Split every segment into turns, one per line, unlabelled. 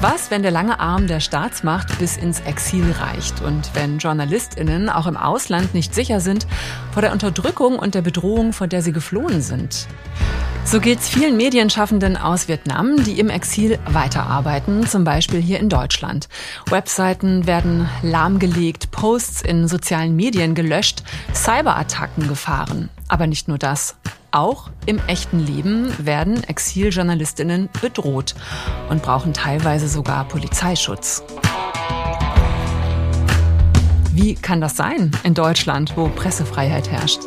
Was, wenn der lange Arm der Staatsmacht bis ins Exil reicht und wenn JournalistInnen auch im Ausland nicht sicher sind vor der Unterdrückung und der Bedrohung, vor der sie geflohen sind? So geht's vielen Medienschaffenden aus Vietnam, die im Exil weiterarbeiten, zum Beispiel hier in Deutschland. Webseiten werden lahmgelegt, Posts in sozialen Medien gelöscht, Cyberattacken gefahren. Aber nicht nur das. Auch im echten Leben werden Exiljournalistinnen bedroht und brauchen teilweise sogar Polizeischutz. Wie kann das sein in Deutschland, wo Pressefreiheit herrscht?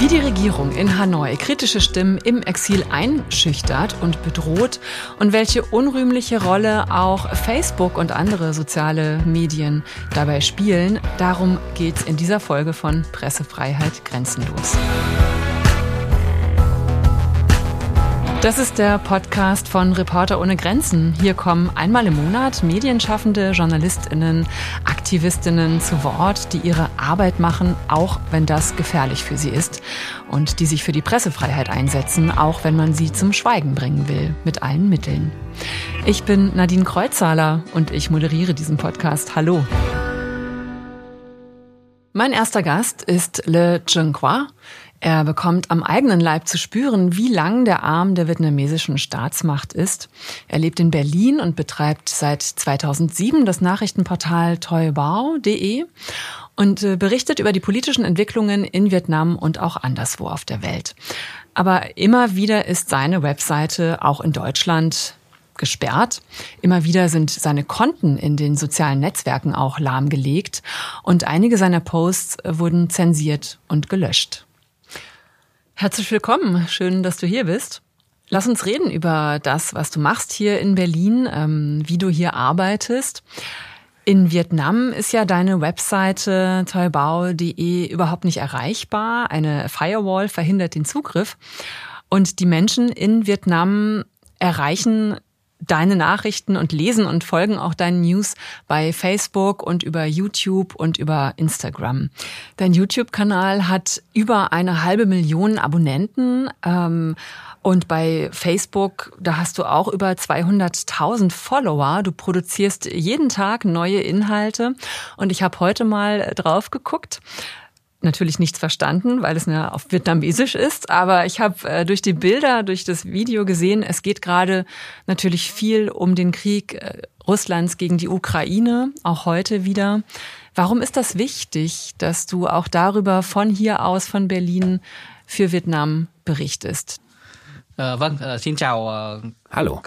Wie die Regierung in Hanoi kritische Stimmen im Exil einschüchtert und bedroht und welche unrühmliche Rolle auch Facebook und andere soziale Medien dabei spielen, darum geht's in dieser Folge von Pressefreiheit grenzenlos. Das ist der Podcast von Reporter ohne Grenzen. Hier kommen einmal im Monat Medienschaffende, Journalistinnen, Aktivistinnen zu Wort, die ihre Arbeit machen, auch wenn das gefährlich für sie ist und die sich für die Pressefreiheit einsetzen, auch wenn man sie zum Schweigen bringen will, mit allen Mitteln. Ich bin Nadine Kreuzhaler und ich moderiere diesen Podcast. Hallo. Mein erster Gast ist Le Chung Qua. Er bekommt am eigenen Leib zu spüren, wie lang der Arm der vietnamesischen Staatsmacht ist. Er lebt in Berlin und betreibt seit 2007 das Nachrichtenportal toibao.de und äh, berichtet über die politischen Entwicklungen in Vietnam und auch anderswo auf der Welt. Aber immer wieder ist seine Webseite auch in Deutschland gesperrt. Immer wieder sind seine Konten in den sozialen Netzwerken auch lahmgelegt und einige seiner Posts wurden zensiert und gelöscht. Herzlich willkommen. Schön, dass du hier bist. Lass uns reden über das, was du machst hier in Berlin, ähm, wie du hier arbeitest. In Vietnam ist ja deine Webseite toibao.de überhaupt nicht erreichbar. Eine Firewall verhindert den Zugriff. Und die Menschen in Vietnam erreichen deine Nachrichten und lesen und folgen auch deinen News bei Facebook und über YouTube und über Instagram. Dein YouTube-Kanal hat über eine halbe Million Abonnenten. Ähm, und bei Facebook, da hast du auch über 200.000 Follower. Du produzierst jeden Tag neue Inhalte. Und ich habe heute mal drauf geguckt natürlich nichts verstanden, weil es ja auf Vietnamesisch ist. Aber ich habe äh, durch die Bilder, durch das Video gesehen, es geht gerade natürlich viel um den Krieg äh, Russlands gegen die Ukraine, auch heute wieder. Warum ist das wichtig, dass du auch darüber von hier aus, von Berlin, für Vietnam berichtest?
Äh,
Hallo.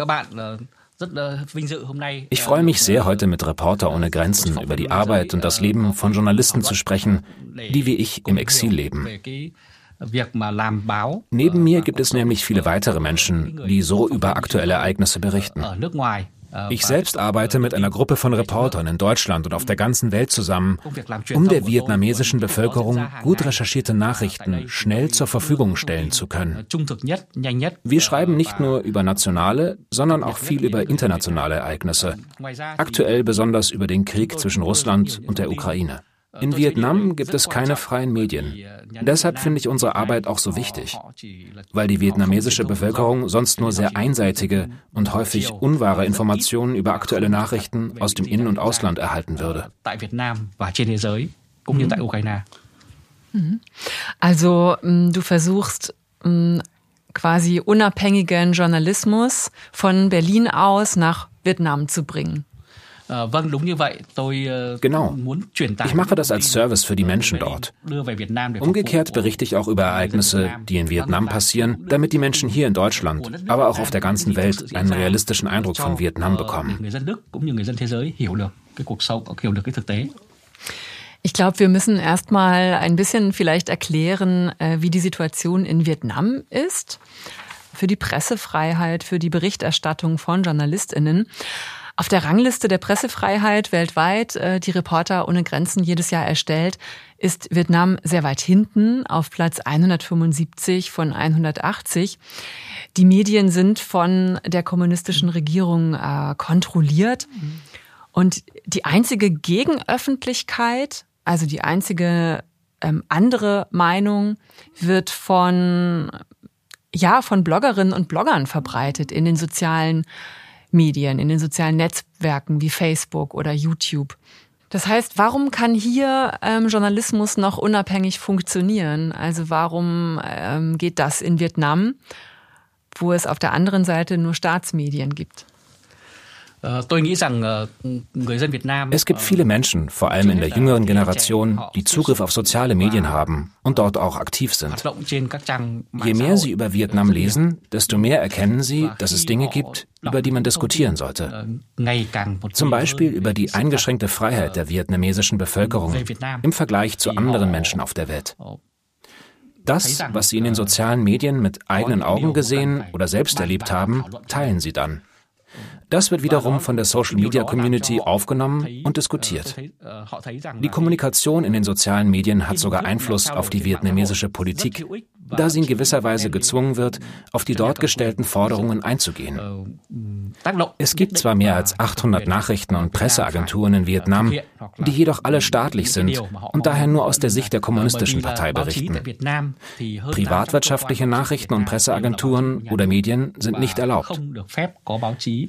Ich freue mich sehr, heute mit Reporter ohne Grenzen über die Arbeit und das Leben von Journalisten zu sprechen, die wie ich im Exil leben. Neben mir gibt es nämlich viele weitere Menschen, die so über aktuelle Ereignisse berichten. Ich selbst arbeite mit einer Gruppe von Reportern in Deutschland und auf der ganzen Welt zusammen, um der vietnamesischen Bevölkerung gut recherchierte Nachrichten schnell zur Verfügung stellen zu können. Wir schreiben nicht nur über nationale, sondern auch viel über internationale Ereignisse, aktuell besonders über den Krieg zwischen Russland und der Ukraine. In Vietnam gibt es keine freien Medien. Deshalb finde ich unsere Arbeit auch so wichtig, weil die vietnamesische Bevölkerung sonst nur sehr einseitige und häufig unwahre Informationen über aktuelle Nachrichten aus dem In- und Ausland erhalten würde.
Mhm. Also du versuchst quasi unabhängigen Journalismus von Berlin aus nach Vietnam zu bringen.
Genau. Ich mache das als Service für die Menschen dort. Umgekehrt berichte ich auch über Ereignisse, die in Vietnam passieren, damit die Menschen hier in Deutschland, aber auch auf der ganzen Welt einen realistischen Eindruck von Vietnam bekommen.
Ich glaube, wir müssen erstmal ein bisschen vielleicht erklären, äh, wie die Situation in Vietnam ist. Für die Pressefreiheit, für die Berichterstattung von JournalistInnen. Auf der Rangliste der Pressefreiheit weltweit, äh, die Reporter ohne Grenzen jedes Jahr erstellt, ist Vietnam sehr weit hinten auf Platz 175 von 180. Die Medien sind von der kommunistischen Regierung äh, kontrolliert. Und die einzige Gegenöffentlichkeit, also die einzige ähm, andere Meinung, wird von ja von Bloggerinnen und Bloggern verbreitet in den sozialen Medien, in den sozialen Netzwerken wie Facebook oder YouTube. Das heißt, warum kann hier ähm, Journalismus noch unabhängig funktionieren? Also warum ähm, geht das in Vietnam, wo es auf der anderen Seite nur Staatsmedien gibt?
Es gibt viele Menschen, vor allem in der jüngeren Generation, die Zugriff auf soziale Medien haben und dort auch aktiv sind. Je mehr sie über Vietnam lesen, desto mehr erkennen sie, dass es Dinge gibt, über die man diskutieren sollte. Zum Beispiel über die eingeschränkte Freiheit der vietnamesischen Bevölkerung im Vergleich zu anderen Menschen auf der Welt. Das, was sie in den sozialen Medien mit eigenen Augen gesehen oder selbst erlebt haben, teilen sie dann. Das wird wiederum von der Social Media Community aufgenommen und diskutiert. Die Kommunikation in den sozialen Medien hat sogar Einfluss auf die vietnamesische Politik, da sie in gewisser Weise gezwungen wird, auf die dort gestellten Forderungen einzugehen. Es gibt zwar mehr als 800 Nachrichten- und Presseagenturen in Vietnam, die jedoch alle staatlich sind und daher nur aus der Sicht der kommunistischen Partei berichten. Privatwirtschaftliche Nachrichten- und Presseagenturen oder Medien sind nicht erlaubt.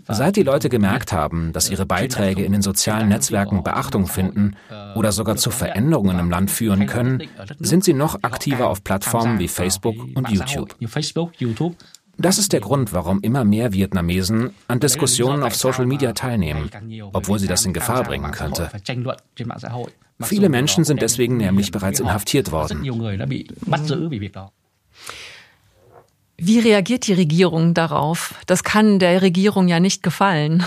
Seit die Leute gemerkt haben, dass ihre Beiträge in den sozialen Netzwerken Beachtung finden oder sogar zu Veränderungen im Land führen können, sind sie noch aktiver auf Plattformen wie Facebook Facebook und YouTube. Das ist der Grund, warum immer mehr Vietnamesen an Diskussionen auf Social Media teilnehmen, obwohl sie das in Gefahr bringen könnte. Viele Menschen sind deswegen nämlich bereits inhaftiert worden.
Wie reagiert die Regierung darauf? Das kann der Regierung ja nicht gefallen.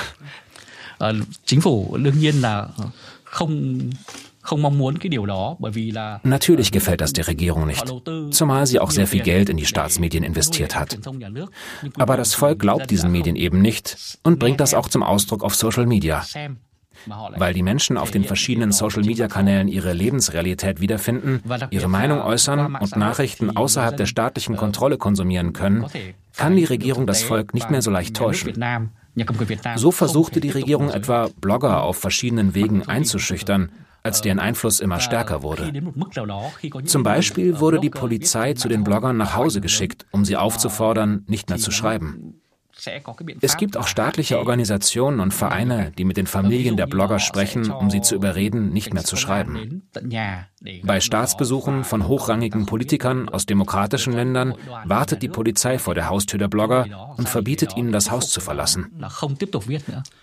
Natürlich gefällt das der Regierung nicht, zumal sie auch sehr viel Geld in die Staatsmedien investiert hat. Aber das Volk glaubt diesen Medien eben nicht und bringt das auch zum Ausdruck auf Social Media. Weil die Menschen auf den verschiedenen Social-Media-Kanälen ihre Lebensrealität wiederfinden, ihre Meinung äußern und Nachrichten außerhalb der staatlichen Kontrolle konsumieren können, kann die Regierung das Volk nicht mehr so leicht täuschen. So versuchte die Regierung etwa, Blogger auf verschiedenen Wegen einzuschüchtern, als deren Einfluss immer stärker wurde. Zum Beispiel wurde die Polizei zu den Bloggern nach Hause geschickt, um sie aufzufordern, nicht mehr zu schreiben. Es gibt auch staatliche Organisationen und Vereine, die mit den Familien der Blogger sprechen, um sie zu überreden, nicht mehr zu schreiben. Bei Staatsbesuchen von hochrangigen Politikern aus demokratischen Ländern wartet die Polizei vor der Haustür der Blogger und verbietet ihnen, das Haus zu verlassen.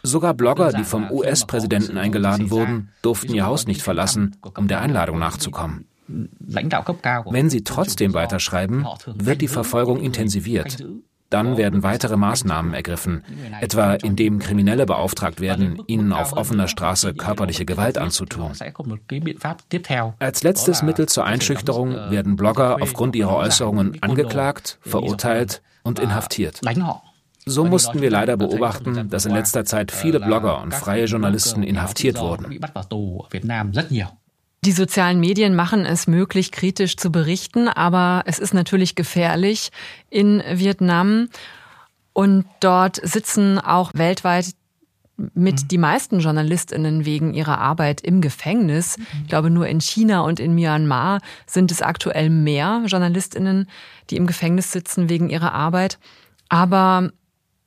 Sogar Blogger, die vom US-Präsidenten eingeladen wurden, durften ihr Haus nicht verlassen, um der Einladung nachzukommen. Wenn sie trotzdem weiterschreiben, wird die Verfolgung intensiviert. Dann werden weitere Maßnahmen ergriffen, etwa indem Kriminelle beauftragt werden, ihnen auf offener Straße körperliche Gewalt anzutun. Als letztes Mittel zur Einschüchterung werden Blogger aufgrund ihrer Äußerungen angeklagt, verurteilt und inhaftiert. So mussten wir leider beobachten, dass in letzter Zeit viele Blogger und freie Journalisten inhaftiert wurden.
Die sozialen Medien machen es möglich, kritisch zu berichten, aber es ist natürlich gefährlich in Vietnam. Und dort sitzen auch weltweit mit mhm. die meisten JournalistInnen wegen ihrer Arbeit im Gefängnis. Ich glaube, nur in China und in Myanmar sind es aktuell mehr JournalistInnen, die im Gefängnis sitzen wegen ihrer Arbeit. Aber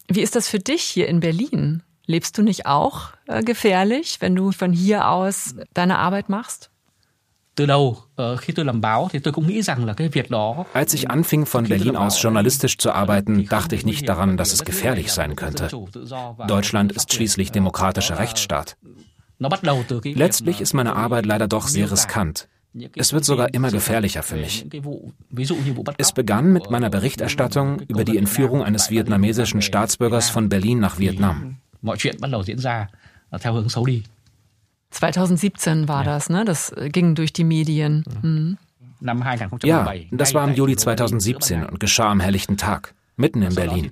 wie ist das für dich hier in Berlin? Lebst du nicht auch äh, gefährlich, wenn du von hier aus deine Arbeit machst?
Als ich anfing, von Berlin aus journalistisch zu arbeiten, dachte ich nicht daran, dass es gefährlich sein könnte. Deutschland ist schließlich demokratischer Rechtsstaat. Letztlich ist meine Arbeit leider doch sehr riskant. Es wird sogar immer gefährlicher für mich. Es begann mit meiner Berichterstattung über die Entführung eines vietnamesischen Staatsbürgers von Berlin nach Vietnam.
2017 war ja. das, ne? Das ging durch die Medien. Mhm.
Ja, das war im Juli 2017 und geschah am helllichten Tag, mitten in Berlin.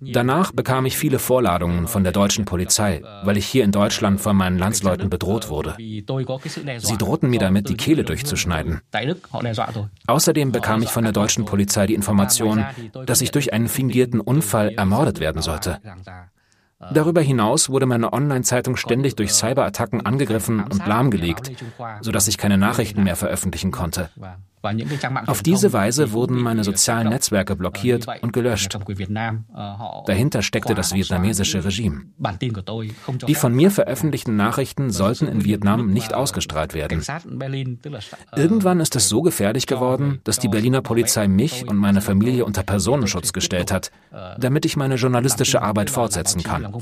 Danach bekam ich viele Vorladungen von der deutschen Polizei, weil ich hier in Deutschland von meinen Landsleuten bedroht wurde. Sie drohten mir damit, die Kehle durchzuschneiden. Außerdem bekam ich von der deutschen Polizei die Information, dass ich durch einen fingierten Unfall ermordet werden sollte. Darüber hinaus wurde meine Online-Zeitung ständig durch Cyberattacken angegriffen und lahmgelegt, sodass ich keine Nachrichten mehr veröffentlichen konnte. Auf diese Weise wurden meine sozialen Netzwerke blockiert und gelöscht. Dahinter steckte das vietnamesische Regime. Die von mir veröffentlichten Nachrichten sollten in Vietnam nicht ausgestrahlt werden. Irgendwann ist es so gefährlich geworden, dass die Berliner Polizei mich und meine Familie unter Personenschutz gestellt hat, damit ich meine journalistische Arbeit fortsetzen kann.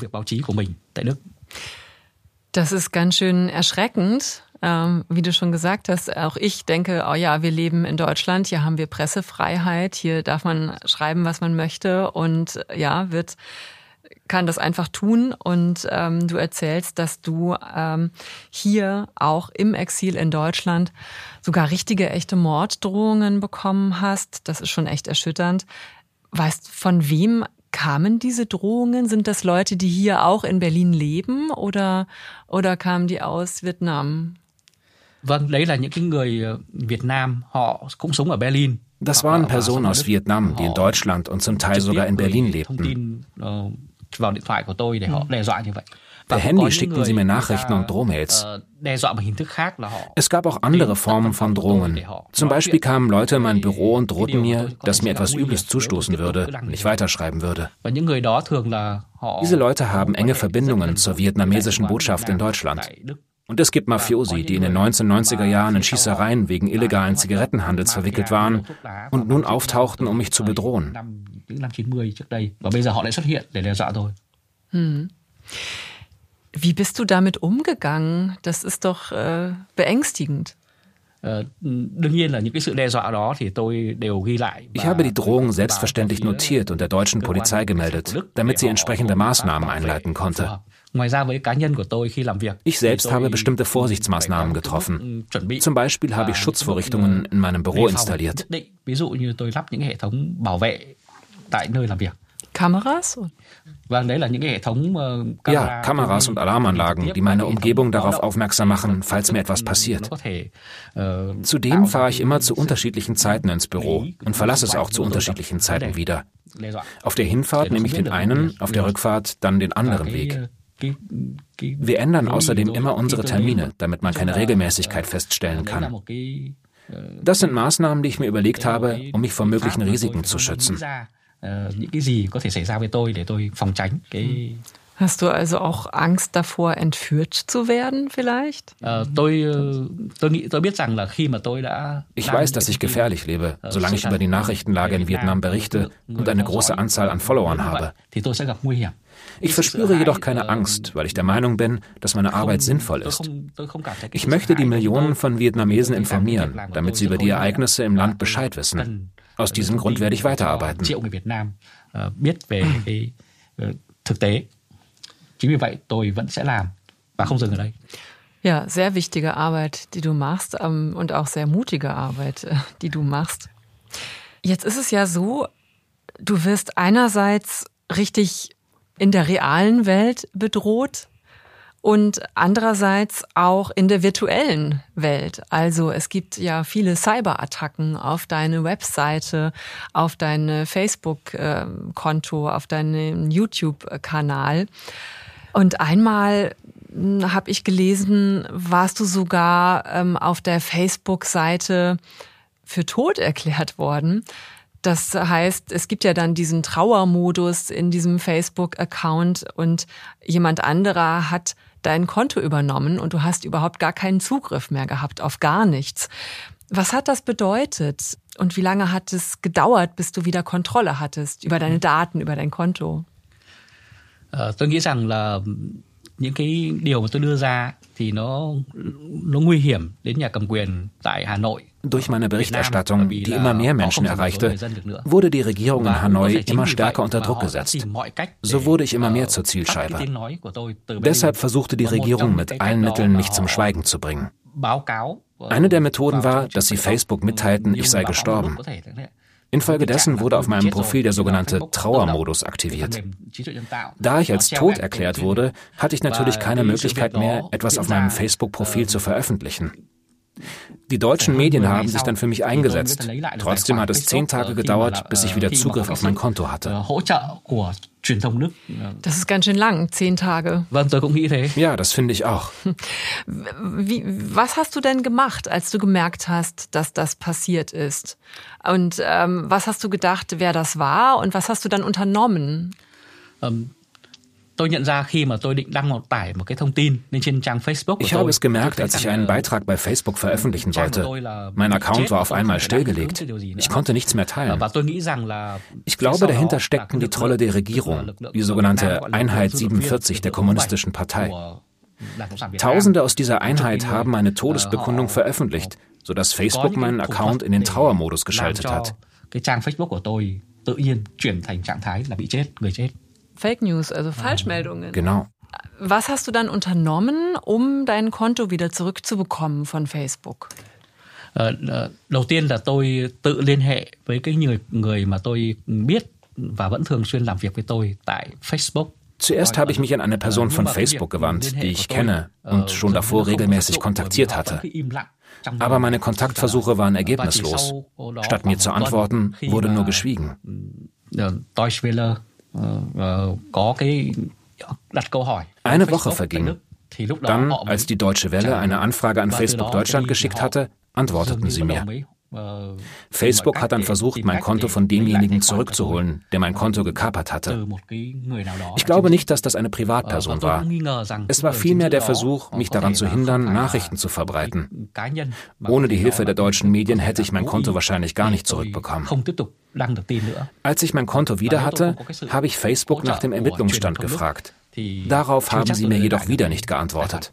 Das ist ganz schön erschreckend. Ähm, wie du schon gesagt hast, auch ich denke, oh ja, wir leben in Deutschland, hier haben wir Pressefreiheit, hier darf man schreiben, was man möchte und ja, wird kann das einfach tun und ähm, du erzählst, dass du ähm, hier auch im Exil in Deutschland sogar richtige, echte Morddrohungen bekommen hast. Das ist schon echt erschütternd. Weißt, von wem kamen diese Drohungen? Sind das Leute, die hier auch in Berlin leben oder, oder kamen die aus Vietnam?
Vâng, đấy là những cái người Việt Nam, họ cũng sống ở Berlin. Das waren Personen aus Vietnam, die in Deutschland und zum Teil sogar in Berlin lebten. Per Handy schickten sie mir Nachrichten und Drohmails. Es gab auch andere Formen von Drohungen. Zum Beispiel kamen Leute in mein Büro und drohten mir, dass mir etwas Übles zustoßen würde, wenn ich weiterschreiben würde. Diese Leute haben enge Verbindungen zur vietnamesischen Botschaft in Deutschland. Und es gibt Mafiosi, die in den 1990er Jahren in Schießereien wegen illegalen Zigarettenhandels verwickelt waren und nun auftauchten, um mich zu bedrohen.
Hm. Wie bist du damit umgegangen? Das ist doch äh, beängstigend.
Ich habe die Drohung selbstverständlich notiert und der deutschen Polizei gemeldet, damit sie entsprechende Maßnahmen einleiten konnte. Ich selbst habe bestimmte Vorsichtsmaßnahmen getroffen. Zum Beispiel habe ich Schutzvorrichtungen in meinem Büro installiert.
Kameras?
Ja, Kameras und Alarmanlagen, die meine Umgebung darauf aufmerksam machen, falls mir etwas passiert. Zudem fahre ich immer zu unterschiedlichen Zeiten ins Büro und verlasse es auch zu unterschiedlichen Zeiten wieder. Auf der Hinfahrt nehme ich den einen, auf der Rückfahrt dann den anderen Weg. Wir ändern außerdem immer unsere Termine, damit man keine Regelmäßigkeit feststellen kann. Das sind Maßnahmen, die ich mir überlegt habe, um mich vor möglichen Risiken zu schützen.
Hast du also auch Angst davor, entführt zu werden vielleicht?
Ich weiß, dass ich gefährlich lebe, solange ich über die Nachrichtenlage in Vietnam berichte und eine große Anzahl an Followern habe. Ich verspüre jedoch keine Angst, weil ich der Meinung bin, dass meine Arbeit sinnvoll ist. Ich möchte die Millionen von Vietnamesen informieren, damit sie über die Ereignisse im Land Bescheid wissen. Aus diesem Grund werde ich weiterarbeiten.
Ja, sehr wichtige Arbeit, die du machst ähm, und auch sehr mutige Arbeit, äh, die du machst. Jetzt ist es ja so, du wirst einerseits richtig in der realen Welt bedroht und andererseits auch in der virtuellen Welt. Also es gibt ja viele Cyberattacken auf deine Webseite, auf dein Facebook-Konto, auf deinen YouTube-Kanal. Und einmal hm, habe ich gelesen, warst du sogar ähm, auf der Facebook-Seite für tot erklärt worden. Das heißt, es gibt ja dann diesen Trauermodus in diesem Facebook-Account und jemand anderer hat dein Konto übernommen und du hast überhaupt gar keinen Zugriff mehr gehabt auf gar nichts. Was hat das bedeutet und wie lange hat es gedauert, bis du wieder Kontrolle hattest über deine Daten, über dein Konto?
Tôi nghĩ rằng là những cái điều mà tôi đưa ra thì nó nó nguy hiểm đến nhà cầm quyền tại Hà Nội durch meine Berichterstattung, die immer mehr Menschen erreichte, wurde die Regierung in Hanoi immer stärker unter Druck gesetzt. So wurde ich immer mehr zur Zielscheibe. Deshalb versuchte die Regierung mit allen Mitteln, mich zum Schweigen zu bringen. Eine der Methoden war, dass sie Facebook mitteilten, ich sei gestorben. Infolgedessen wurde auf meinem Profil der sogenannte Trauermodus aktiviert. Da ich als tot erklärt wurde, hatte ich natürlich keine Möglichkeit mehr, etwas auf meinem Facebook-Profil zu veröffentlichen. Die deutschen Medien haben sich dann für mich eingesetzt. Trotzdem hat es zehn Tage gedauert, bis ich wieder Zugriff auf mein Konto hatte.
Das ist ganz schön lang, zehn Tage.
Ja, das finde ich auch.
Wie, was hast du denn gemacht, als du gemerkt hast, dass das passiert ist? Und ähm, was hast du gedacht, wer das war? Und was hast du dann unternommen?
Um ich habe es gemerkt, als ich einen Beitrag bei Facebook veröffentlichen wollte. Mein Account war auf einmal stillgelegt. Ich konnte nichts mehr teilen. Ich glaube, dahinter steckten die Trolle der Regierung, die sogenannte Einheit 47 der Kommunistischen Partei. Tausende aus dieser Einheit haben eine Todesbekundung veröffentlicht, sodass Facebook meinen Account in den Trauermodus geschaltet hat.
Fake News, also Falschmeldungen.
Genau.
Was hast du dann unternommen, um dein Konto wieder zurückzubekommen von Facebook?
Đầu tiên là tôi tự liên hệ với cái người người mà tôi biết và vẫn thường xuyên làm việc với tôi tại Facebook. Zuerst habe ich mich an eine Person von Facebook gewandt, die ich kenne und schon davor regelmäßig kontaktiert hatte. Aber meine Kontaktversuche waren ergebnislos. Statt mir zu antworten, wurde nur geschwiegen. Eine Woche verging. Dann, als die Deutsche Welle eine Anfrage an Facebook Deutschland geschickt hatte, antworteten sie mir. Facebook hat dann versucht, mein Konto von demjenigen zurückzuholen, der mein Konto gekapert hatte. Ich glaube nicht, dass das eine Privatperson war. Es war vielmehr der Versuch, mich daran zu hindern, Nachrichten zu verbreiten. Ohne die Hilfe der deutschen Medien hätte ich mein Konto wahrscheinlich gar nicht zurückbekommen. Als ich mein Konto wieder hatte, habe ich Facebook nach dem Ermittlungsstand gefragt. Darauf haben sie mir jedoch wieder nicht geantwortet.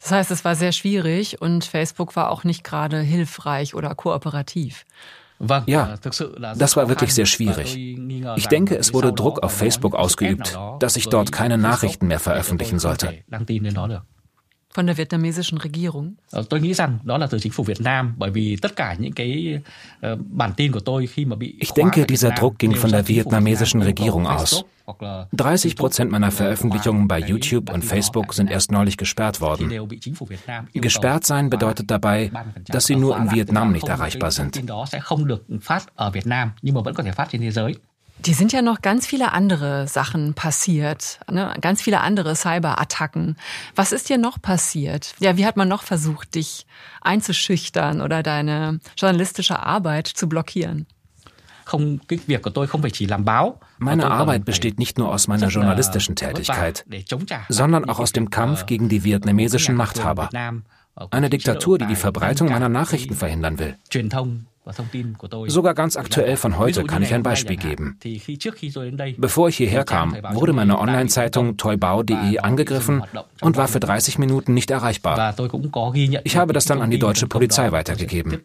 Das heißt, es war sehr schwierig und Facebook war auch nicht gerade hilfreich oder kooperativ.
Ja, das war wirklich sehr schwierig. Ich denke, es wurde Druck auf Facebook ausgeübt, dass ich dort keine Nachrichten mehr veröffentlichen sollte.
Von der vietnamesischen Regierung?
Ich denke, dieser Druck ging von der vietnamesischen Regierung aus. 30 Prozent meiner Veröffentlichungen bei YouTube und Facebook sind erst neulich gesperrt worden. Gesperrt sein bedeutet dabei, dass sie nur in Vietnam nicht erreichbar sind.
Die sind ja noch ganz viele andere Sachen passiert, ne? ganz viele andere Cyberattacken. Was ist dir noch passiert? Ja, wie hat man noch versucht, dich einzuschüchtern oder deine journalistische Arbeit zu blockieren?
Meine Arbeit besteht nicht nur aus meiner journalistischen Tätigkeit, sondern auch aus dem Kampf gegen die vietnamesischen Machthaber. Eine Diktatur, die die Verbreitung meiner Nachrichten verhindern will. Sogar ganz aktuell von heute kann ich ein Beispiel geben. Bevor ich hierher kam, wurde meine Online-Zeitung toybao.de angegriffen und war für 30 Minuten nicht erreichbar. Ich habe das dann an die deutsche Polizei weitergegeben.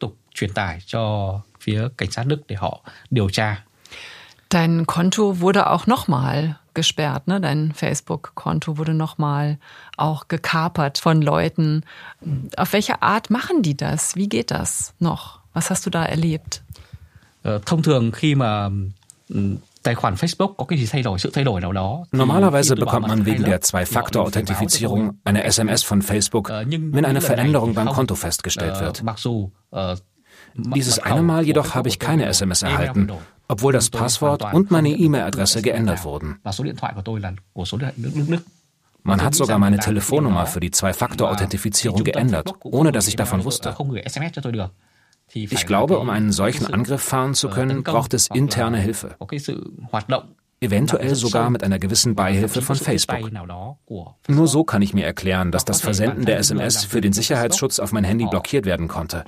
Dein Konto wurde auch nochmal gesperrt, ne? Dein Facebook-Konto wurde nochmal auch gekapert von Leuten. Auf welche Art machen die das? Wie geht das noch? Was hast du da erlebt?
Normalerweise bekommt man wegen der Zwei-Faktor-Authentifizierung eine SMS von Facebook, wenn eine Veränderung beim Konto festgestellt wird. Dieses eine Mal jedoch habe ich keine SMS erhalten, obwohl das Passwort und meine E-Mail-Adresse geändert wurden. Man hat sogar meine Telefonnummer für die Zwei-Faktor-Authentifizierung geändert, ohne dass ich davon wusste. Ich glaube, um einen solchen Angriff fahren zu können, braucht es interne Hilfe. Eventuell sogar mit einer gewissen Beihilfe von Facebook. Nur so kann ich mir erklären, dass das Versenden der SMS für den Sicherheitsschutz auf mein Handy blockiert werden konnte.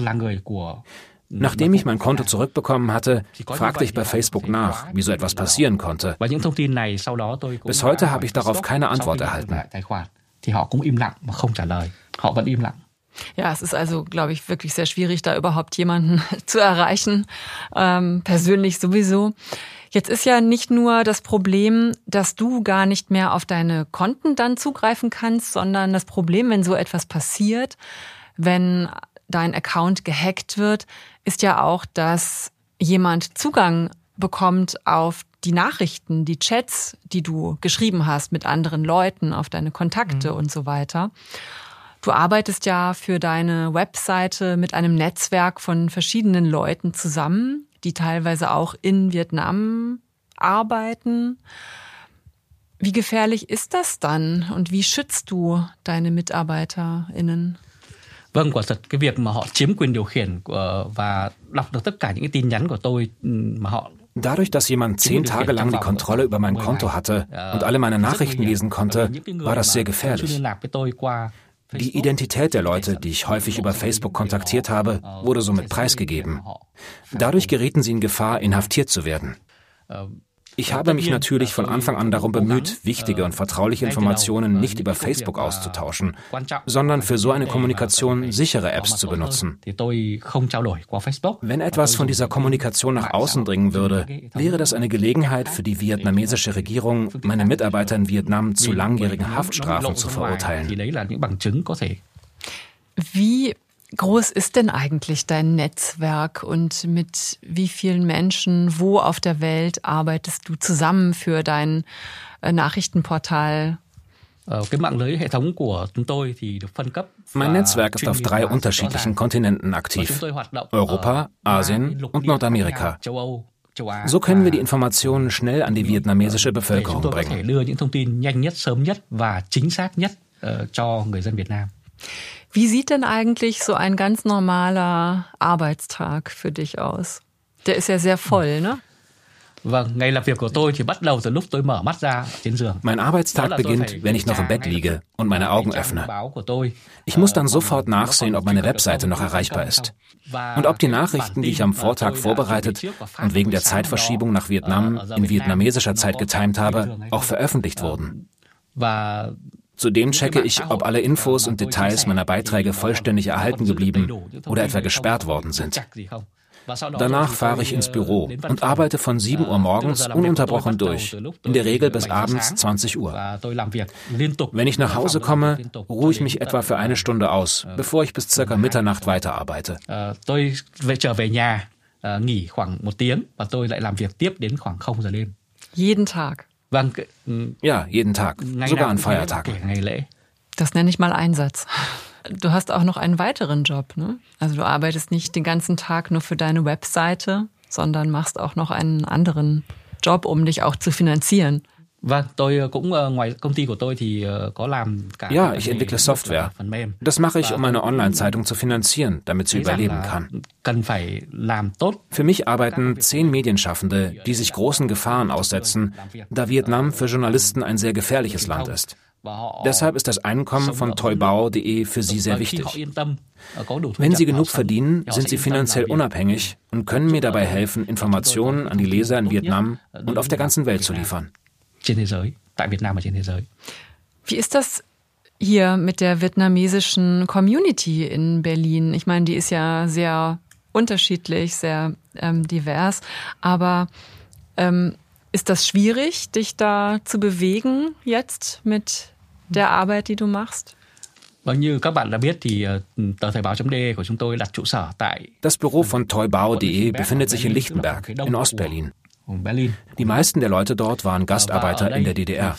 Nachdem ich mein Konto zurückbekommen hatte, fragte ich bei Facebook nach, wie so etwas passieren konnte. Bis heute habe ich darauf keine Antwort erhalten.
Ja, es ist also, glaube ich, wirklich sehr schwierig, da überhaupt jemanden zu erreichen, ähm, persönlich sowieso. Jetzt ist ja nicht nur das Problem, dass du gar nicht mehr auf deine Konten dann zugreifen kannst, sondern das Problem, wenn so etwas passiert, wenn dein Account gehackt wird, ist ja auch, dass jemand Zugang bekommt auf die Nachrichten, die Chats, die du geschrieben hast mit anderen Leuten, auf deine Kontakte mhm. und so weiter. Du arbeitest ja für deine Webseite mit einem Netzwerk von verschiedenen Leuten zusammen, die teilweise auch in Vietnam arbeiten. Wie gefährlich ist das dann und wie schützt du deine MitarbeiterInnen?
Vâng, quả thật cái việc mà họ chiếm quyền điều khiển và đọc được tất cả những cái tin nhắn của tôi mà họ
Dadurch, dass jemand zehn Tage lang die Kontrolle über mein Konto hatte und alle meine Nachrichten lesen konnte, war das sehr gefährlich. Die Identität der Leute, die ich häufig über Facebook kontaktiert habe, wurde somit preisgegeben. Dadurch gerieten sie in Gefahr, inhaftiert zu werden. Ich habe mich natürlich von Anfang an darum bemüht, wichtige und vertrauliche Informationen nicht über Facebook auszutauschen, sondern für so eine Kommunikation sichere Apps zu benutzen. Wenn etwas von dieser Kommunikation nach außen dringen würde, wäre das eine Gelegenheit für die vietnamesische Regierung, meine Mitarbeiter in Vietnam zu langjährigen Haftstrafen zu verurteilen.
Wie groß ist denn eigentlich dein Netzwerk und mit wie vielen Menschen, wo auf der Welt arbeitest du zusammen für dein äh, Nachrichtenportal?
Mein Netzwerk ist auf drei unterschiedlichen Kontinenten aktiv. Europa, Asien und Nordamerika. So können wir die Informationen schnell an die vietnamesische Bevölkerung bringen.
Wie sieht denn eigentlich so ein ganz normaler Arbeitstag für dich aus? Der ist ja sehr voll, ne?
Mein Arbeitstag beginnt, wenn ich noch im Bett liege und meine Augen öffne. Ich muss dann sofort nachsehen, ob meine Webseite noch erreichbar ist und ob die Nachrichten, die ich am Vortag vorbereitet und wegen der Zeitverschiebung nach Vietnam in vietnamesischer Zeit getimt habe, auch veröffentlicht wurden. Zudem checke ich, ob alle Infos und Details meiner Beiträge vollständig erhalten geblieben oder etwa gesperrt worden sind. Danach fahre ich ins Büro und arbeite von 7 Uhr morgens ununterbrochen durch, in der Regel bis abends 20 Uhr. Wenn ich nach Hause komme, ruhe ich mich etwa für eine Stunde aus, bevor ich bis circa Mitternacht weiterarbeite.
Jeden Tag.
Ja, jeden Tag, sogar an Feiertagen.
Das nenne ich mal Einsatz. Du hast auch noch einen weiteren Job, ne? Also du arbeitest nicht den ganzen Tag nur für deine Webseite, sondern machst auch noch einen anderen Job, um dich auch zu finanzieren.
Ja, ich entwickle Software. Das mache ich, um meine Online-Zeitung zu finanzieren, damit sie überleben kann. Für mich arbeiten zehn Medienschaffende, die sich großen Gefahren aussetzen, da Vietnam für Journalisten ein sehr gefährliches Land ist. Deshalb ist das Einkommen von toybao.de für sie sehr wichtig. Wenn sie genug verdienen, sind sie finanziell unabhängig und können mir dabei helfen, Informationen an die Leser in Vietnam und auf der ganzen Welt zu liefern
trên thế giới, tại Việt Nam và trên thế giới.
Wie ist das hier mit der vietnamesischen Community in Berlin? Ich meine, die ist ja sehr unterschiedlich, sehr ähm, divers, aber ähm, ist das schwierig, dich da zu bewegen jetzt mit der Arbeit, die du machst?
Das Büro von toybao.de befindet sich in Lichtenberg in Ostberlin. Die meisten der Leute dort waren Gastarbeiter in der DDR.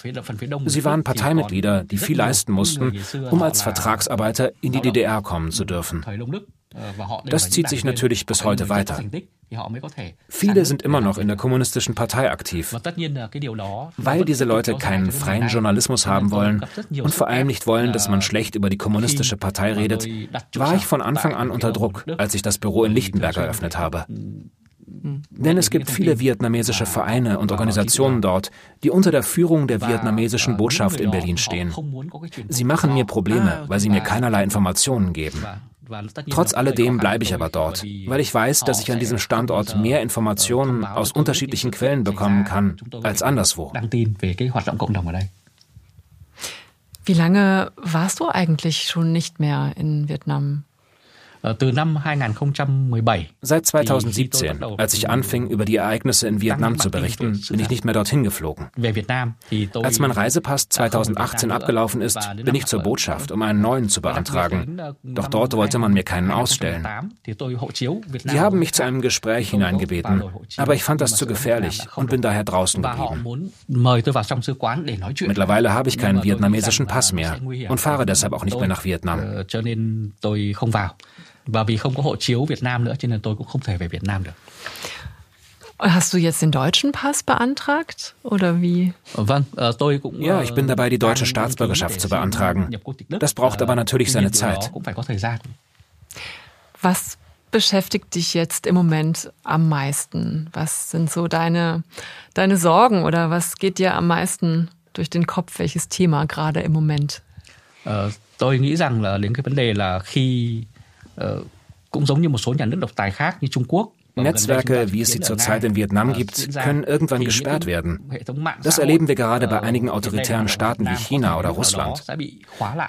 Sie waren Parteimitglieder, die viel leisten mussten, um als Vertragsarbeiter in die DDR kommen zu dürfen. Das zieht sich natürlich bis heute weiter. Viele sind immer noch in der kommunistischen Partei aktiv, weil diese Leute keinen freien Journalismus haben wollen und vor allem nicht wollen, dass man schlecht über die kommunistische Partei redet, war ich von Anfang an unter Druck, als ich das Büro in Lichtenberg eröffnet habe. Denn es gibt viele vietnamesische Vereine und Organisationen dort, die unter der Führung der vietnamesischen Botschaft in Berlin stehen. Sie machen mir Probleme, weil sie mir keinerlei Informationen geben. Trotz alledem bleibe ich aber dort, weil ich weiß, dass ich an diesem Standort mehr Informationen aus unterschiedlichen Quellen bekommen kann als anderswo.
Wie lange warst du eigentlich schon nicht mehr in Vietnam?
Seit 2017, als ich anfing, über die Ereignisse in Vietnam zu berichten, bin ich nicht mehr dorthin geflogen. Als mein Reisepass 2018 abgelaufen ist, bin ich zur Botschaft, um einen neuen zu beantragen. Doch dort wollte man mir keinen ausstellen. Sie haben mich zu einem Gespräch hineingebeten, aber ich fand das zu gefährlich und bin daher draußen geblieben. Mittlerweile habe ich keinen vietnamesischen Pass mehr und fahre deshalb auch nicht mehr nach Vietnam.
Và vì không có hộ chiếu Việt Nam nữa cho nên tôi cũng không thể về Việt Nam được.
Hast du jetzt den deutschen Pass beantragt oder wie?
Ja, ich bin dabei, die deutsche Staatsbürgerschaft zu beantragen. Das braucht aber natürlich seine Zeit.
Was beschäftigt dich jetzt im Moment am meisten? Was sind so deine, deine Sorgen oder was geht dir am meisten durch den Kopf? Welches Thema gerade im Moment?
Tôi nghĩ rằng là đến cái vấn đề là khi cũng giống như một số nhà nước độc tài khác như Trung Quốc
Netzwerke, wie es sie zurzeit in Vietnam gibt, können irgendwann gesperrt werden. Das erleben wir gerade bei einigen autoritären Staaten wie China oder Russland.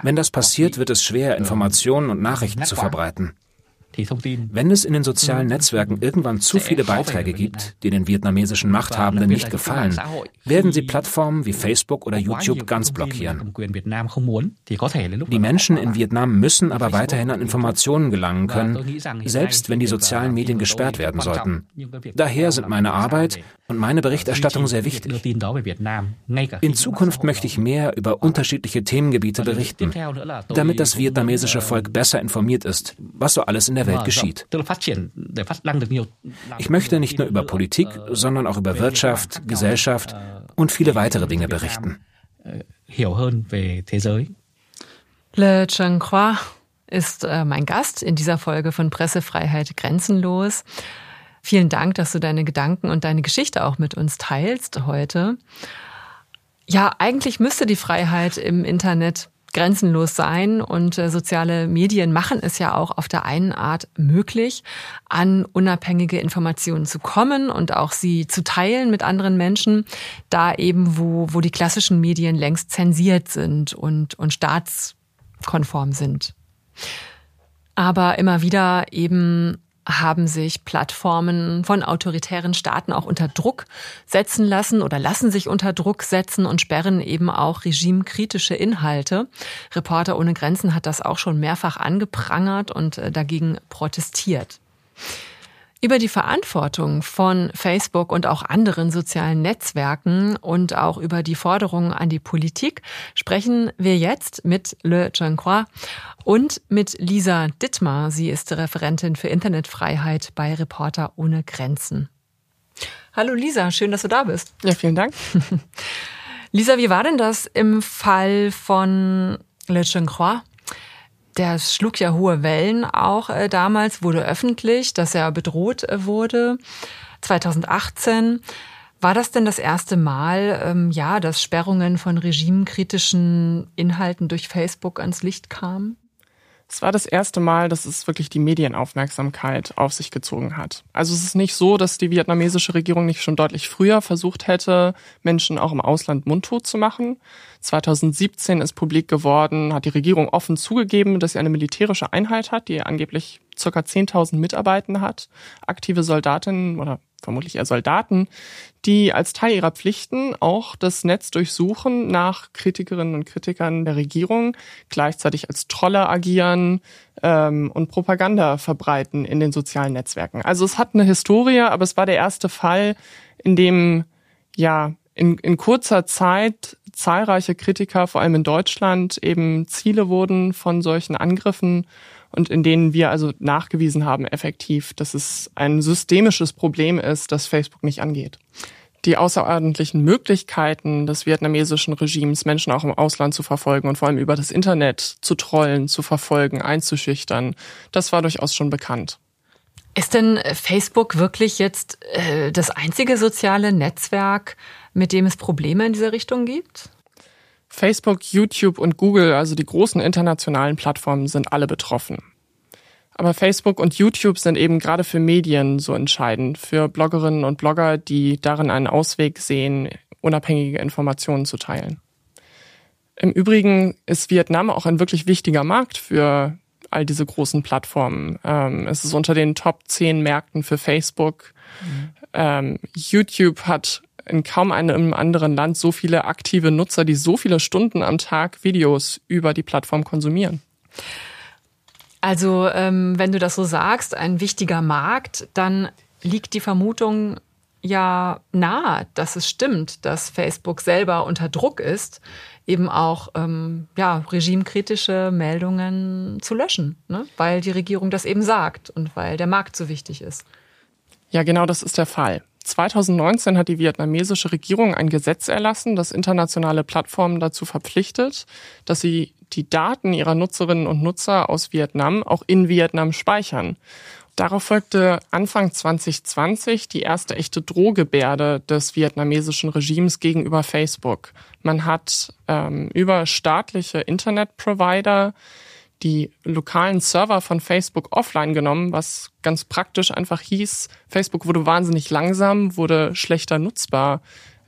Wenn das passiert, wird es schwer, Informationen und Nachrichten zu verbreiten. Wenn es in den sozialen Netzwerken irgendwann zu viele Beiträge gibt, die den vietnamesischen Machthabenden nicht gefallen, werden sie Plattformen wie Facebook oder YouTube ganz blockieren. Die Menschen in Vietnam müssen aber weiterhin an Informationen gelangen können, selbst wenn die sozialen Medien gesperrt werden sollten. Daher sind meine Arbeit und meine Berichterstattung sehr wichtig. In Zukunft möchte ich mehr über unterschiedliche Themengebiete berichten, damit das vietnamesische Volk besser informiert ist, was so alles in der Welt geschieht. Ich möchte nicht nur über Politik, sondern auch über Wirtschaft, Gesellschaft und viele weitere Dinge berichten.
Le Cheng Khoa ist äh, mein Gast in dieser Folge von Pressefreiheit grenzenlos. Vielen Dank, dass du deine Gedanken und deine Geschichte auch mit uns teilst heute. Ja, eigentlich müsste die Freiheit im Internet grenzenlos sein und äh, soziale Medien machen es ja auch auf der einen Art möglich, an unabhängige Informationen zu kommen und auch sie zu teilen mit anderen Menschen, da eben wo, wo die klassischen Medien längst zensiert sind und, und staatskonform sind. Aber immer wieder eben haben sich Plattformen von autoritären Staaten auch unter Druck setzen lassen oder lassen sich unter Druck setzen und sperren eben auch regimekritische Inhalte. Reporter ohne Grenzen hat das auch schon mehrfach angeprangert und äh, dagegen protestiert. Über die Verantwortung von Facebook und auch anderen sozialen Netzwerken und auch über die Forderungen an die Politik sprechen wir jetzt mit Le Jean-Croix und mit Lisa Dittmar. Sie ist Referentin für Internetfreiheit bei Reporter ohne Grenzen. Hallo Lisa, schön, dass du da bist.
Ja, vielen Dank.
Lisa, wie war denn das im Fall von Le Jean-Croix? Der schlug ja hohe Wellen auch äh, damals, wurde öffentlich, dass er bedroht äh, wurde. 2018. War das denn das erste Mal, ähm, ja, dass Sperrungen von regimekritischen Inhalten durch Facebook ans Licht kamen?
Es war das erste Mal, dass es wirklich die Medienaufmerksamkeit auf sich gezogen hat. Also es ist nicht so, dass die vietnamesische Regierung nicht schon deutlich früher versucht hätte, Menschen auch im Ausland mundtot zu machen. 2017 ist publik geworden, hat die Regierung offen zugegeben, dass sie eine militärische Einheit hat, die angeblich circa 10.000 Mitarbeiter hat, aktive Soldatinnen oder vermutlich eher Soldaten, die als Teil ihrer Pflichten auch das Netz durchsuchen nach Kritikerinnen und Kritikern der Regierung, gleichzeitig als Trolle agieren ähm, und Propaganda verbreiten in den sozialen Netzwerken. Also es hat eine Historie, aber es war der erste Fall, in dem ja in, in kurzer Zeit zahlreiche Kritiker, vor allem in Deutschland, eben Ziele wurden von solchen Angriffen und in denen wir also nachgewiesen haben effektiv, dass es ein systemisches Problem ist, das Facebook nicht angeht. Die außerordentlichen Möglichkeiten des vietnamesischen Regimes, Menschen auch im Ausland zu verfolgen und vor allem über das Internet zu trollen, zu verfolgen, einzuschüchtern, das war durchaus schon bekannt.
Ist denn Facebook wirklich jetzt äh, das einzige soziale Netzwerk, mit dem es Probleme in dieser Richtung gibt?
Facebook, YouTube und Google, also die großen internationalen Plattformen, sind alle betroffen. Aber Facebook und YouTube sind eben gerade für Medien so entscheidend, für Bloggerinnen und Blogger, die darin einen Ausweg sehen, unabhängige Informationen zu teilen. Im Übrigen ist Vietnam auch ein wirklich wichtiger Markt für all diese großen Plattformen. Ähm, es ist unter den Top 10 Märkten für Facebook. Mhm. Ähm, YouTube hat in kaum einem anderen Land so viele aktive Nutzer, die so viele Stunden am Tag Videos über die Plattform konsumieren.
Also ähm, wenn du das so sagst, ein wichtiger Markt, dann liegt die Vermutung ja nahe, dass es stimmt, dass Facebook selber unter Druck ist, eben auch ähm, ja, regimekritische Meldungen zu löschen, ne? weil die Regierung das eben sagt und weil der Markt so wichtig ist.
Ja, genau das ist der Fall. 2019 hat die vietnamesische Regierung ein Gesetz erlassen, das internationale Plattformen dazu verpflichtet, dass sie die Daten ihrer Nutzerinnen und Nutzer aus Vietnam auch in Vietnam speichern. Darauf folgte Anfang 2020 die erste echte Drohgebärde des vietnamesischen Regimes gegenüber Facebook. Man hat ähm, über staatliche Internetprovider die lokalen Server von Facebook offline genommen, was ganz praktisch einfach hieß, Facebook wurde wahnsinnig langsam, wurde schlechter nutzbar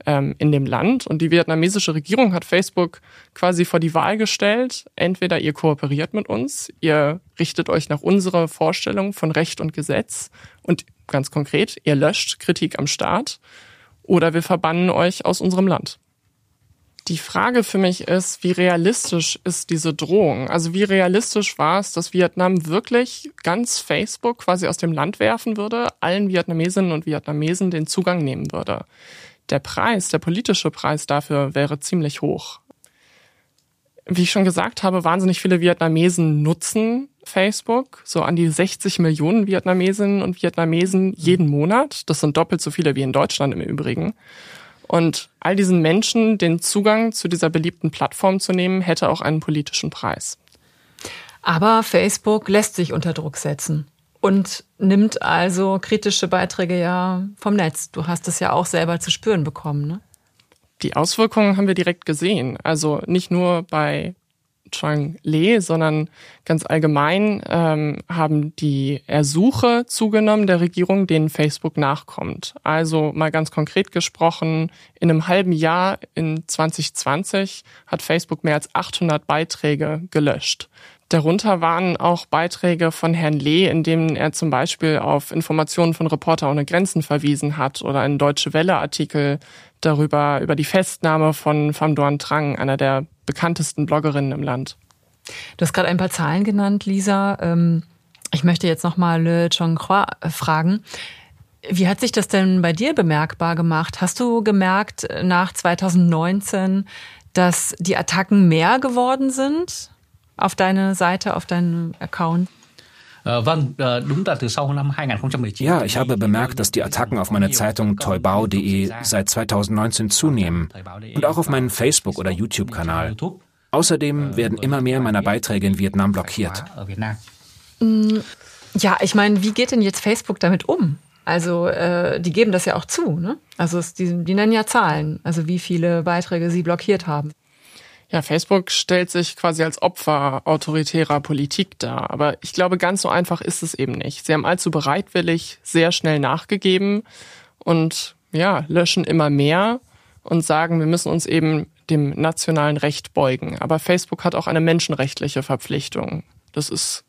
ähm, in dem Land. Und die vietnamesische Regierung hat Facebook quasi vor die Wahl gestellt, entweder ihr kooperiert mit uns, ihr richtet euch nach unserer Vorstellung von Recht und Gesetz und ganz konkret, ihr löscht Kritik am Staat oder wir verbannen euch aus unserem Land. Die Frage für mich ist, wie realistisch ist diese Drohung? Also wie realistisch war es, dass Vietnam wirklich ganz Facebook quasi aus dem Land werfen würde, allen Vietnamesinnen und Vietnamesen den Zugang nehmen würde? der Preis, der politische Preis dafür wäre ziemlich hoch. Wie ich schon gesagt habe, wahnsinnig viele Vietnamesen nutzen Facebook, so an die 60 Millionen Vietnamesinnen und Vietnamesen jeden Monat. Das sind doppelt so viele wie in Deutschland im Übrigen. Und all diesen Menschen den Zugang zu dieser beliebten Plattform zu nehmen, hätte auch einen politischen Preis.
Aber Facebook lässt sich unter Druck setzen und nimmt also kritische Beiträge ja vom Netz. Du hast es ja auch selber zu spüren bekommen, ne?
Die Auswirkungen haben wir direkt gesehen. Also nicht nur bei Chang Le, sondern ganz allgemein ähm, haben die Ersuche zugenommen der Regierung, denen Facebook nachkommt. Also mal ganz konkret gesprochen, in einem halben Jahr in 2020 hat Facebook mehr als 800 Beiträge gelöscht. Darunter waren auch Beiträge von Herrn Lee, in denen er zum Beispiel auf Informationen von Reporter ohne Grenzen verwiesen hat oder ein Deutsche Welle Artikel darüber, über die Festnahme von Pham Duan Trang, einer der bekanntesten Bloggerinnen im Land.
Du hast gerade ein paar Zahlen genannt, Lisa. Ähm, ich möchte jetzt nochmal Le äh, fragen. Wie hat sich das denn bei dir bemerkbar gemacht? Hast du gemerkt nach 2019, dass die Attacken mehr geworden sind? auf deine Seite, auf deinen Account?
Ja, ich habe bemerkt, dass die Attacken auf meine Zeitung toibao.de seit 2019 zunehmen und auch auf meinen Facebook- oder YouTube-Kanal. Außerdem werden immer mehr meiner Beiträge in Vietnam blockiert.
Mm, ja, ich meine, wie geht denn jetzt Facebook damit um? Also äh, die geben das ja auch zu, ne? Also es, die, die nennen ja Zahlen, also wie viele Beiträge sie blockiert haben.
Ja, Facebook stellt sich quasi als Opfer autoritärer Politik dar. Aber ich glaube, ganz so einfach ist es eben nicht. Sie haben allzu bereitwillig sehr schnell nachgegeben und ja, löschen immer mehr und sagen, wir müssen uns eben dem nationalen Recht beugen. Aber Facebook hat auch eine menschenrechtliche Verpflichtung. Das ist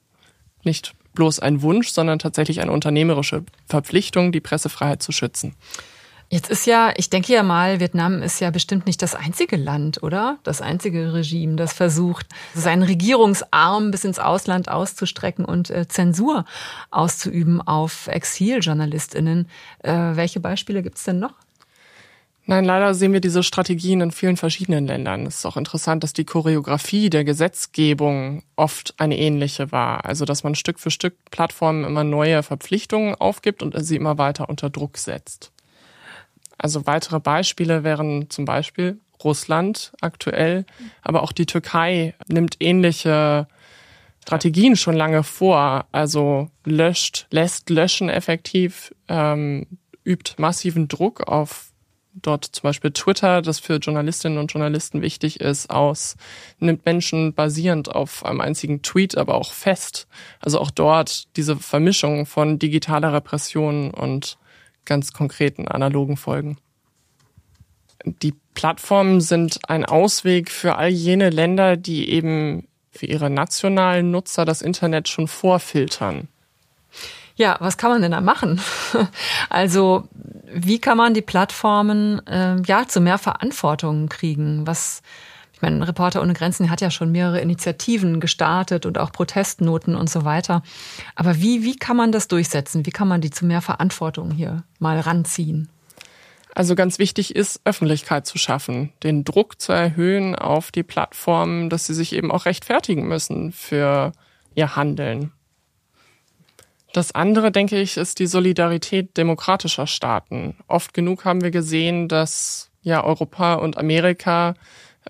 nicht bloß ein Wunsch, sondern tatsächlich eine unternehmerische Verpflichtung, die Pressefreiheit zu schützen.
Jetzt ist ja, ich denke ja mal, Vietnam ist ja bestimmt nicht das einzige Land, oder? Das einzige Regime, das versucht, seinen Regierungsarm bis ins Ausland auszustrecken und äh, Zensur auszuüben auf Exiljournalistinnen. Äh, welche Beispiele gibt's denn noch?
Nein, leider sehen wir diese Strategien in vielen verschiedenen Ländern. Es ist auch interessant, dass die Choreografie der Gesetzgebung oft eine ähnliche war. Also, dass man Stück für Stück Plattformen immer neue Verpflichtungen aufgibt und sie immer weiter unter Druck setzt. Also weitere Beispiele wären zum Beispiel Russland aktuell, aber auch die Türkei nimmt ähnliche Strategien schon lange vor. Also löscht, lässt löschen effektiv, ähm, übt massiven Druck auf dort zum Beispiel Twitter, das für Journalistinnen und Journalisten wichtig ist, aus, nimmt Menschen basierend auf einem einzigen Tweet aber auch fest. Also auch dort diese Vermischung von digitaler Repression und ganz konkreten analogen Folgen. Die Plattformen sind ein Ausweg für all jene Länder, die eben für ihre nationalen Nutzer das Internet schon vorfiltern.
Ja, was kann man denn da machen? Also, wie kann man die Plattformen äh, ja zu mehr Verantwortung kriegen? Was meine, Reporter ohne Grenzen hat ja schon mehrere Initiativen gestartet und auch Protestnoten und so weiter. Aber wie, wie kann man das durchsetzen? Wie kann man die zu mehr Verantwortung hier mal ranziehen?
Also ganz wichtig ist, Öffentlichkeit zu schaffen, den Druck zu erhöhen auf die Plattformen, dass sie sich eben auch rechtfertigen müssen für ihr Handeln. Das andere, denke ich, ist die Solidarität demokratischer Staaten. Oft genug haben wir gesehen, dass ja Europa und Amerika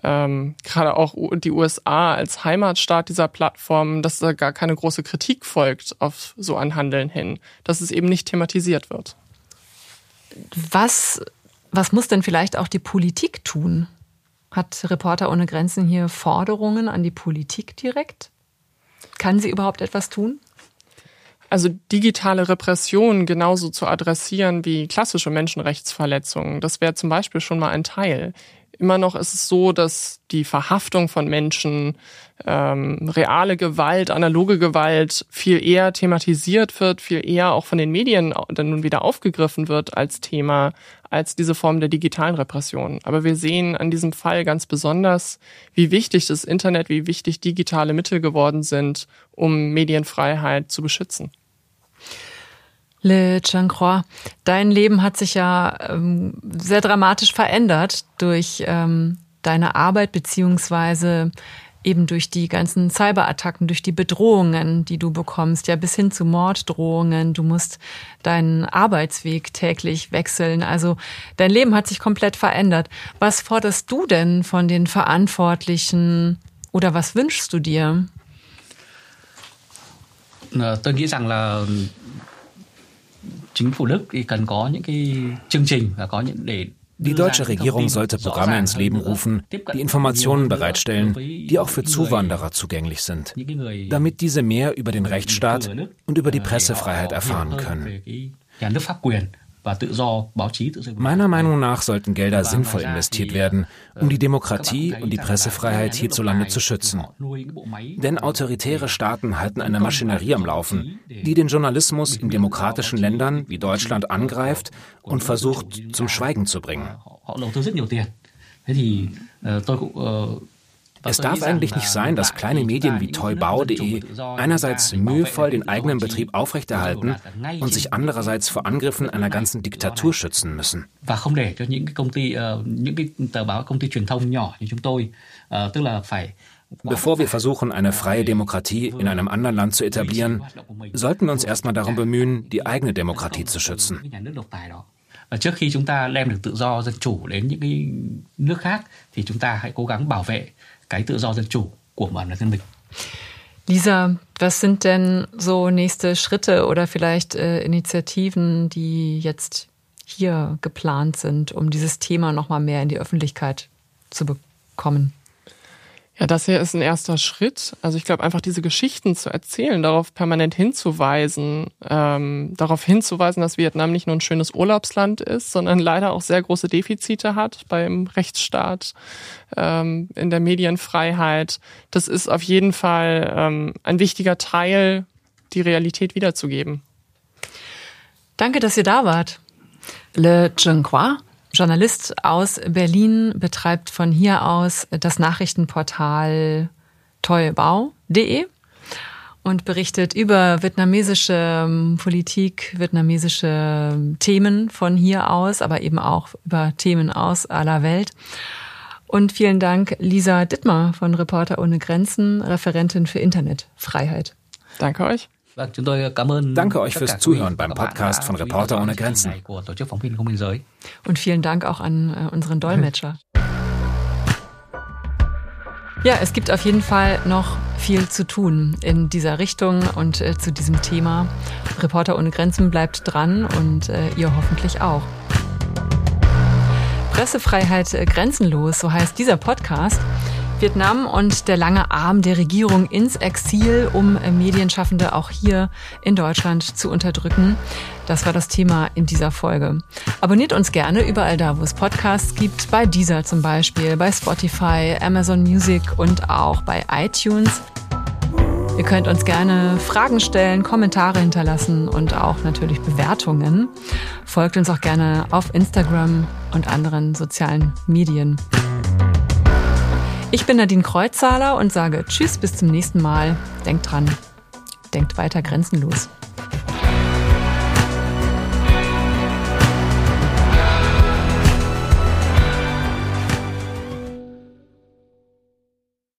ähm, gerade auch die USA als Heimatstaat dieser Plattform, dass da gar keine große Kritik folgt auf so ein Handeln hin, dass es eben nicht thematisiert wird.
Was, was muss denn vielleicht auch die Politik tun? Hat Reporter ohne Grenzen hier Forderungen an die Politik direkt? Kann sie überhaupt etwas tun?
Also digitale Repression genauso zu adressieren wie klassische Menschenrechtsverletzungen, das wäre zum Beispiel schon mal ein Teil. Immer noch ist es so, dass die Verhaftung von Menschen, ähm, reale Gewalt, analoge Gewalt viel eher thematisiert wird, viel eher auch von den Medien dann nun wieder aufgegriffen wird als Thema, als diese Form der digitalen Repression. Aber wir sehen an diesem Fall ganz besonders, wie wichtig das Internet, wie wichtig digitale Mittel geworden sind, um Medienfreiheit zu beschützen.
Le Changcroix, dein Leben hat sich ja ähm, sehr dramatisch verändert durch ähm, deine Arbeit beziehungsweise eben durch die ganzen Cyberattacken, durch die Bedrohungen, die du bekommst, ja bis hin zu Morddrohungen. Du musst deinen Arbeitsweg täglich wechseln. Also dein Leben hat sich komplett verändert. Was forderst du denn von den Verantwortlichen oder was wünschst du dir?
Tôi nghĩ rằng chính phủ Đức thì cần có những cái chương trình và có những để
Die deutsche Regierung sollte Programme ins Leben rufen, die Informationen bereitstellen, die auch für Zuwanderer zugänglich sind, damit diese mehr über den Rechtsstaat und über die Pressefreiheit erfahren können. Meiner Meinung nach sollten Gelder sinnvoll investiert werden, um die Demokratie und die Pressefreiheit hierzulande zu schützen. Denn autoritäre Staaten halten eine Maschinerie am Laufen, die den Journalismus in demokratischen Ländern wie Deutschland angreift und versucht zum Schweigen zu bringen. Es darf eigentlich nicht sein, dass kleine Medien wie toybau.de einerseits mühevoll den eigenen Betrieb aufrechterhalten und sich andererseits vor Angriffen einer ganzen Diktatur schützen müssen. Bevor wir versuchen, eine freie Demokratie in einem anderen Land zu etablieren, sollten wir uns erstmal darum bemühen, die eigene Demokratie zu schützen.
Và trước khi chúng ta đem được tự do dân chủ đến những cái nước khác thì chúng ta hãy cố gắng bảo vệ cái tự do dân chủ của bản thân mình.
Lisa, was sind denn so nächste Schritte oder vielleicht äh, Initiativen, die jetzt hier geplant sind, um dieses Thema noch mal mehr in die Öffentlichkeit zu bekommen?
Ja, das hier ist ein erster Schritt. Also ich glaube, einfach diese Geschichten zu erzählen, darauf permanent hinzuweisen, ähm, darauf hinzuweisen, dass Vietnam nicht nur ein schönes Urlaubsland ist, sondern leider auch sehr große Defizite hat beim Rechtsstaat, ähm, in der Medienfreiheit. Das ist auf jeden Fall ähm, ein wichtiger Teil, die Realität wiederzugeben.
Danke, dass ihr da wart. Le Zhenghua Journalist aus Berlin betreibt von hier aus das Nachrichtenportal toibao.de und berichtet über vietnamesische ähm, Politik, vietnamesische ähm, Themen von hier aus, aber eben auch über Themen aus aller Welt. Und vielen Dank Lisa Dittmar von Reporter ohne Grenzen, Referentin für Internetfreiheit.
Danke euch.
Danke euch fürs Zuhören beim Podcast von Reporter ohne Grenzen.
Und vielen Dank auch an äh, unseren Dolmetscher. Ja, es gibt auf jeden Fall noch viel zu tun in dieser Richtung und äh, zu diesem Thema. Reporter ohne Grenzen bleibt dran und äh, ihr hoffentlich auch. Pressefreiheit äh, grenzenlos, so heißt dieser Podcast. Vietnam und der lange Arm der Regierung ins Exil, um Medienschaffende auch hier in Deutschland zu unterdrücken. Das war das Thema in dieser Folge. Abonniert uns gerne überall da, wo es Podcasts gibt, bei Deezer zum Beispiel, bei Spotify, Amazon Music und auch bei iTunes. Ihr könnt uns gerne Fragen stellen, Kommentare hinterlassen und auch natürlich Bewertungen. Folgt uns auch gerne auf Instagram und anderen sozialen Medien. Ich bin Nadine Kreuzzahler und sage Tschüss bis zum nächsten Mal. Denkt dran, denkt weiter grenzenlos.